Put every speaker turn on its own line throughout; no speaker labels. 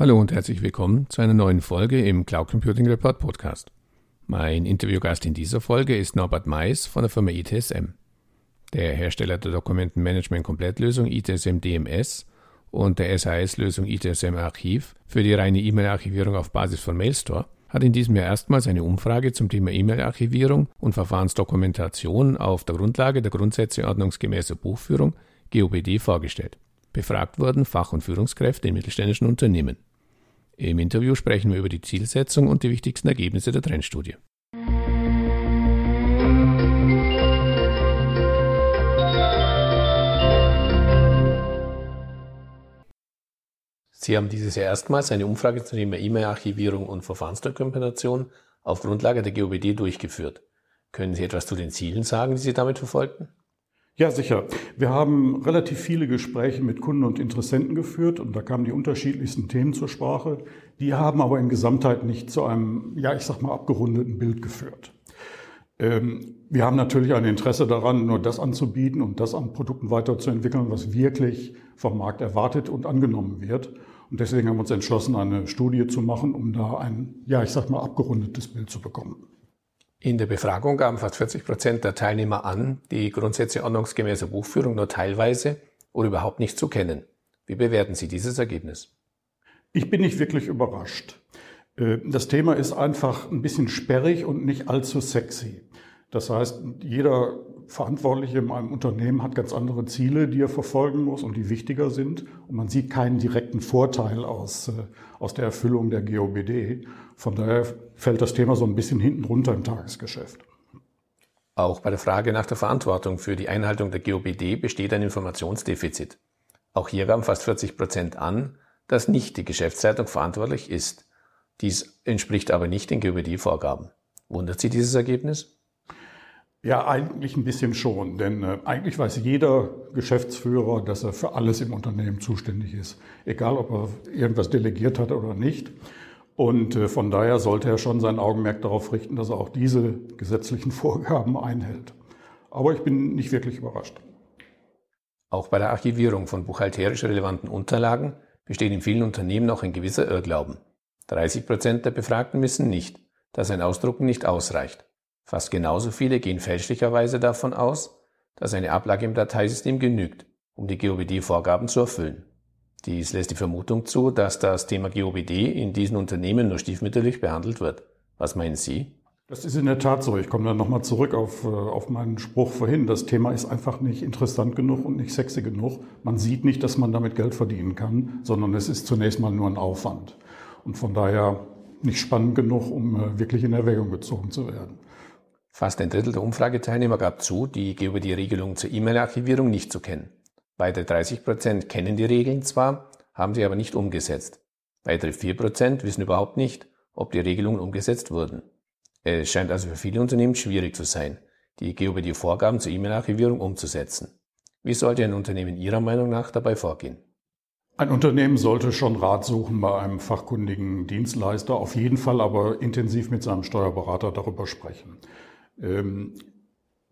Hallo und herzlich willkommen zu einer neuen Folge im Cloud Computing Report Podcast. Mein Interviewgast in dieser Folge ist Norbert Mais von der Firma ITSM. Der Hersteller der Dokumentenmanagement-Komplettlösung ITSM DMS und der SAS-Lösung ITSM Archiv für die reine E-Mail-Archivierung auf Basis von Mailstore hat in diesem Jahr erstmals eine Umfrage zum Thema E-Mail-Archivierung und Verfahrensdokumentation auf der Grundlage der Grundsätze ordnungsgemäßer Buchführung GOBD vorgestellt. Befragt wurden Fach- und Führungskräfte in mittelständischen Unternehmen. Im Interview sprechen wir über die Zielsetzung und die wichtigsten Ergebnisse der Trendstudie. Sie haben dieses Jahr erstmals eine Umfrage zum Thema E-Mail-Archivierung und Verfahrensdokumentation auf Grundlage der GOBD durchgeführt. Können Sie etwas zu den Zielen sagen, die Sie damit verfolgten?
Ja, sicher. Wir haben relativ viele Gespräche mit Kunden und Interessenten geführt und da kamen die unterschiedlichsten Themen zur Sprache. Die haben aber in Gesamtheit nicht zu einem, ja, ich sag mal, abgerundeten Bild geführt. Ähm, wir haben natürlich ein Interesse daran, nur das anzubieten und das an Produkten weiterzuentwickeln, was wirklich vom Markt erwartet und angenommen wird. Und deswegen haben wir uns entschlossen, eine Studie zu machen, um da ein, ja, ich sag mal, abgerundetes Bild zu bekommen.
In der Befragung gaben fast 40 Prozent der Teilnehmer an, die Grundsätze ordnungsgemäßer Buchführung nur teilweise oder überhaupt nicht zu kennen. Wie bewerten Sie dieses Ergebnis?
Ich bin nicht wirklich überrascht. Äh, das Thema ist einfach ein bisschen sperrig und nicht allzu sexy. Das heißt, jeder Verantwortliche in einem Unternehmen hat ganz andere Ziele, die er verfolgen muss und die wichtiger sind. Und man sieht keinen direkten Vorteil aus, äh, aus der Erfüllung der GOBD. Von daher fällt das Thema so ein bisschen hinten runter im Tagesgeschäft.
Auch bei der Frage nach der Verantwortung für die Einhaltung der GOBD besteht ein Informationsdefizit. Auch hier gaben fast 40 Prozent an, dass nicht die Geschäftsleitung verantwortlich ist. Dies entspricht aber nicht den GOBD-Vorgaben. Wundert Sie dieses Ergebnis?
Ja, eigentlich ein bisschen schon, denn äh, eigentlich weiß jeder Geschäftsführer, dass er für alles im Unternehmen zuständig ist, egal ob er irgendwas delegiert hat oder nicht. Und äh, von daher sollte er schon sein Augenmerk darauf richten, dass er auch diese gesetzlichen Vorgaben einhält. Aber ich bin nicht wirklich überrascht.
Auch bei der Archivierung von buchhalterisch relevanten Unterlagen besteht in vielen Unternehmen noch ein gewisser Irrglauben. 30 Prozent der Befragten wissen nicht, dass ein Ausdrucken nicht ausreicht. Fast genauso viele gehen fälschlicherweise davon aus, dass eine Ablage im Dateisystem genügt, um die GOBD-Vorgaben zu erfüllen. Dies lässt die Vermutung zu, dass das Thema GOBD in diesen Unternehmen nur stiefmütterlich behandelt wird. Was meinen Sie?
Das ist in der Tat so. Ich komme dann nochmal zurück auf, äh, auf meinen Spruch vorhin. Das Thema ist einfach nicht interessant genug und nicht sexy genug. Man sieht nicht, dass man damit Geld verdienen kann, sondern es ist zunächst mal nur ein Aufwand. Und von daher nicht spannend genug, um äh, wirklich in Erwägung gezogen zu werden.
Fast ein Drittel der Umfrageteilnehmer gab zu, die GOBD-Regelung zur E-Mail-Archivierung nicht zu kennen. Weitere 30 Prozent kennen die Regeln zwar, haben sie aber nicht umgesetzt. Weitere 4 Prozent wissen überhaupt nicht, ob die Regelungen umgesetzt wurden. Es scheint also für viele Unternehmen schwierig zu sein, die GOBD-Vorgaben zur E-Mail-Archivierung umzusetzen. Wie sollte ein Unternehmen Ihrer Meinung nach dabei vorgehen?
Ein Unternehmen sollte schon Rat suchen bei einem fachkundigen Dienstleister, auf jeden Fall aber intensiv mit seinem Steuerberater darüber sprechen. Ähm,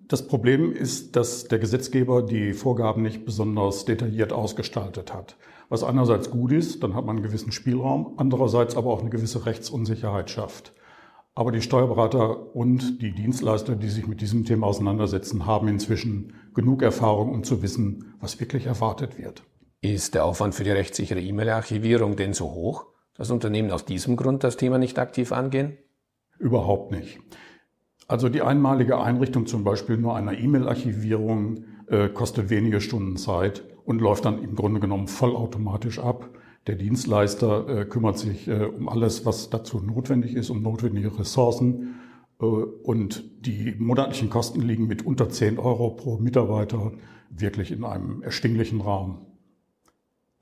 das Problem ist, dass der Gesetzgeber die Vorgaben nicht besonders detailliert ausgestaltet hat. Was einerseits gut ist, dann hat man einen gewissen Spielraum, andererseits aber auch eine gewisse Rechtsunsicherheit schafft. Aber die Steuerberater und die Dienstleister, die sich mit diesem Thema auseinandersetzen, haben inzwischen genug Erfahrung, um zu wissen, was wirklich erwartet wird.
Ist der Aufwand für die rechtssichere E-Mail-Archivierung denn so hoch, dass Unternehmen aus diesem Grund das Thema nicht aktiv angehen?
Überhaupt nicht. Also die einmalige Einrichtung zum Beispiel nur einer E-Mail-Archivierung äh, kostet wenige Stunden Zeit und läuft dann im Grunde genommen vollautomatisch ab. Der Dienstleister äh, kümmert sich äh, um alles, was dazu notwendig ist, um notwendige Ressourcen. Und die monatlichen Kosten liegen mit unter 10 Euro pro Mitarbeiter wirklich in einem erschwinglichen Rahmen.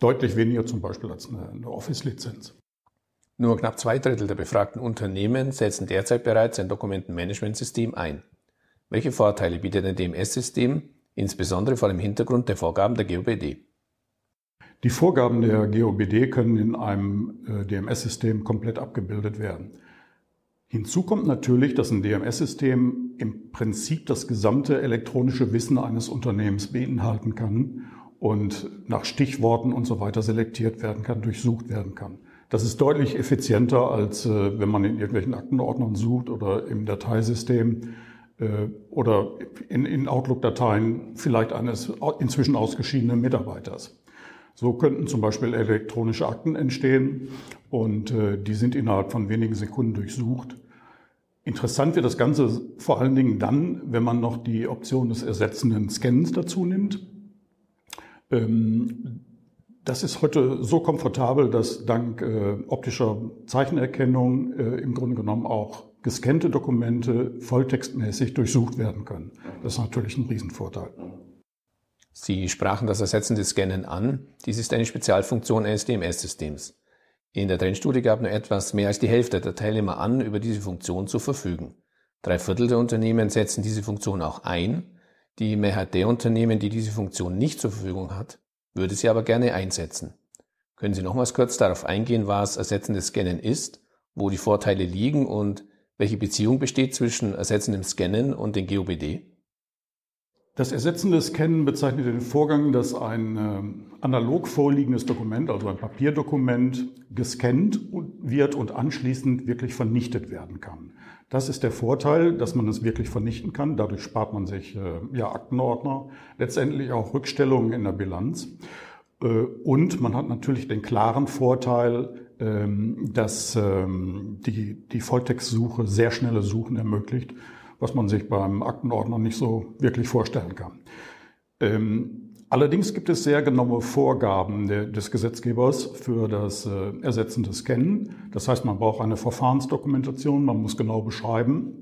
Deutlich weniger zum Beispiel als eine Office-Lizenz.
Nur knapp zwei Drittel der befragten Unternehmen setzen derzeit bereits ein Dokumentenmanagementsystem ein. Welche Vorteile bietet ein DMS-System, insbesondere vor dem Hintergrund der Vorgaben der GOBD?
Die Vorgaben der GOBD können in einem äh, DMS-System komplett abgebildet werden. Hinzu kommt natürlich, dass ein DMS-System im Prinzip das gesamte elektronische Wissen eines Unternehmens beinhalten kann und nach Stichworten und so weiter selektiert werden kann, durchsucht werden kann. Das ist deutlich effizienter, als äh, wenn man in irgendwelchen Aktenordnern sucht oder im Dateisystem äh, oder in, in Outlook-Dateien vielleicht eines inzwischen ausgeschiedenen Mitarbeiters. So könnten zum Beispiel elektronische Akten entstehen und äh, die sind innerhalb von wenigen Sekunden durchsucht. Interessant wird das Ganze vor allen Dingen dann, wenn man noch die Option des ersetzenden Scans dazu nimmt. Ähm, das ist heute so komfortabel, dass dank äh, optischer Zeichenerkennung äh, im Grunde genommen auch gescannte Dokumente volltextmäßig durchsucht werden können. Das ist natürlich ein Riesenvorteil.
Sie sprachen das ersetzende Scannen an. Dies ist eine Spezialfunktion eines DMS-Systems. In der Trendstudie gab nur etwas mehr als die Hälfte der Teilnehmer an, über diese Funktion zu verfügen. Drei Viertel der Unternehmen setzen diese Funktion auch ein. Die Mehrheit der Unternehmen, die diese Funktion nicht zur Verfügung hat, würde sie aber gerne einsetzen. Können Sie nochmals kurz darauf eingehen, was ersetzendes Scannen ist, wo die Vorteile liegen und welche Beziehung besteht zwischen ersetzendem Scannen und den GOBD?
Das ersetzende Scannen bezeichnet den Vorgang, dass ein äh, analog vorliegendes Dokument, also ein Papierdokument, gescannt wird und anschließend wirklich vernichtet werden kann. Das ist der Vorteil, dass man es wirklich vernichten kann. Dadurch spart man sich äh, ja, Aktenordner, letztendlich auch Rückstellungen in der Bilanz. Äh, und man hat natürlich den klaren Vorteil, ähm, dass ähm, die, die Volltextsuche sehr schnelle Suchen ermöglicht, was man sich beim Aktenordner nicht so wirklich vorstellen kann. Ähm, Allerdings gibt es sehr genaue Vorgaben des Gesetzgebers für das äh, ersetzende Scannen. Das heißt, man braucht eine Verfahrensdokumentation, man muss genau beschreiben,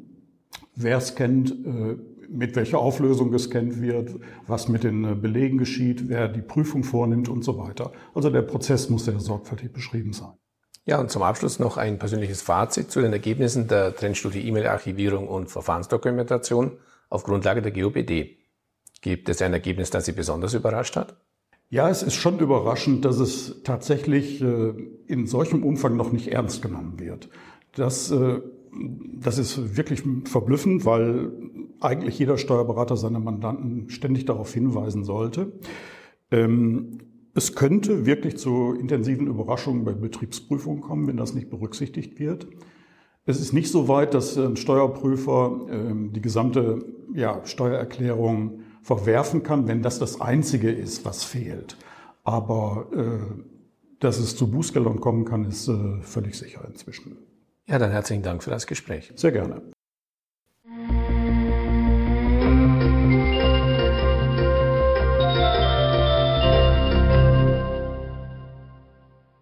wer scannt, äh, mit welcher Auflösung gescannt wird, was mit den äh, Belegen geschieht, wer die Prüfung vornimmt und so weiter. Also der Prozess muss sehr sorgfältig beschrieben sein.
Ja, und zum Abschluss noch ein persönliches Fazit zu den Ergebnissen der Trendstudie E-Mail-Archivierung und Verfahrensdokumentation auf Grundlage der GOBD. Gibt es ein Ergebnis, das Sie besonders überrascht hat?
Ja, es ist schon überraschend, dass es tatsächlich äh, in solchem Umfang noch nicht ernst genommen wird. Das, äh, das ist wirklich verblüffend, weil eigentlich jeder Steuerberater seine Mandanten ständig darauf hinweisen sollte. Ähm, es könnte wirklich zu intensiven Überraschungen bei Betriebsprüfungen kommen, wenn das nicht berücksichtigt wird. Es ist nicht so weit, dass ein Steuerprüfer ähm, die gesamte ja, Steuererklärung verwerfen kann, wenn das das Einzige ist, was fehlt. Aber äh, dass es zu Bußgeldern kommen kann, ist äh, völlig sicher inzwischen.
Ja, dann herzlichen Dank für das Gespräch.
Sehr gerne.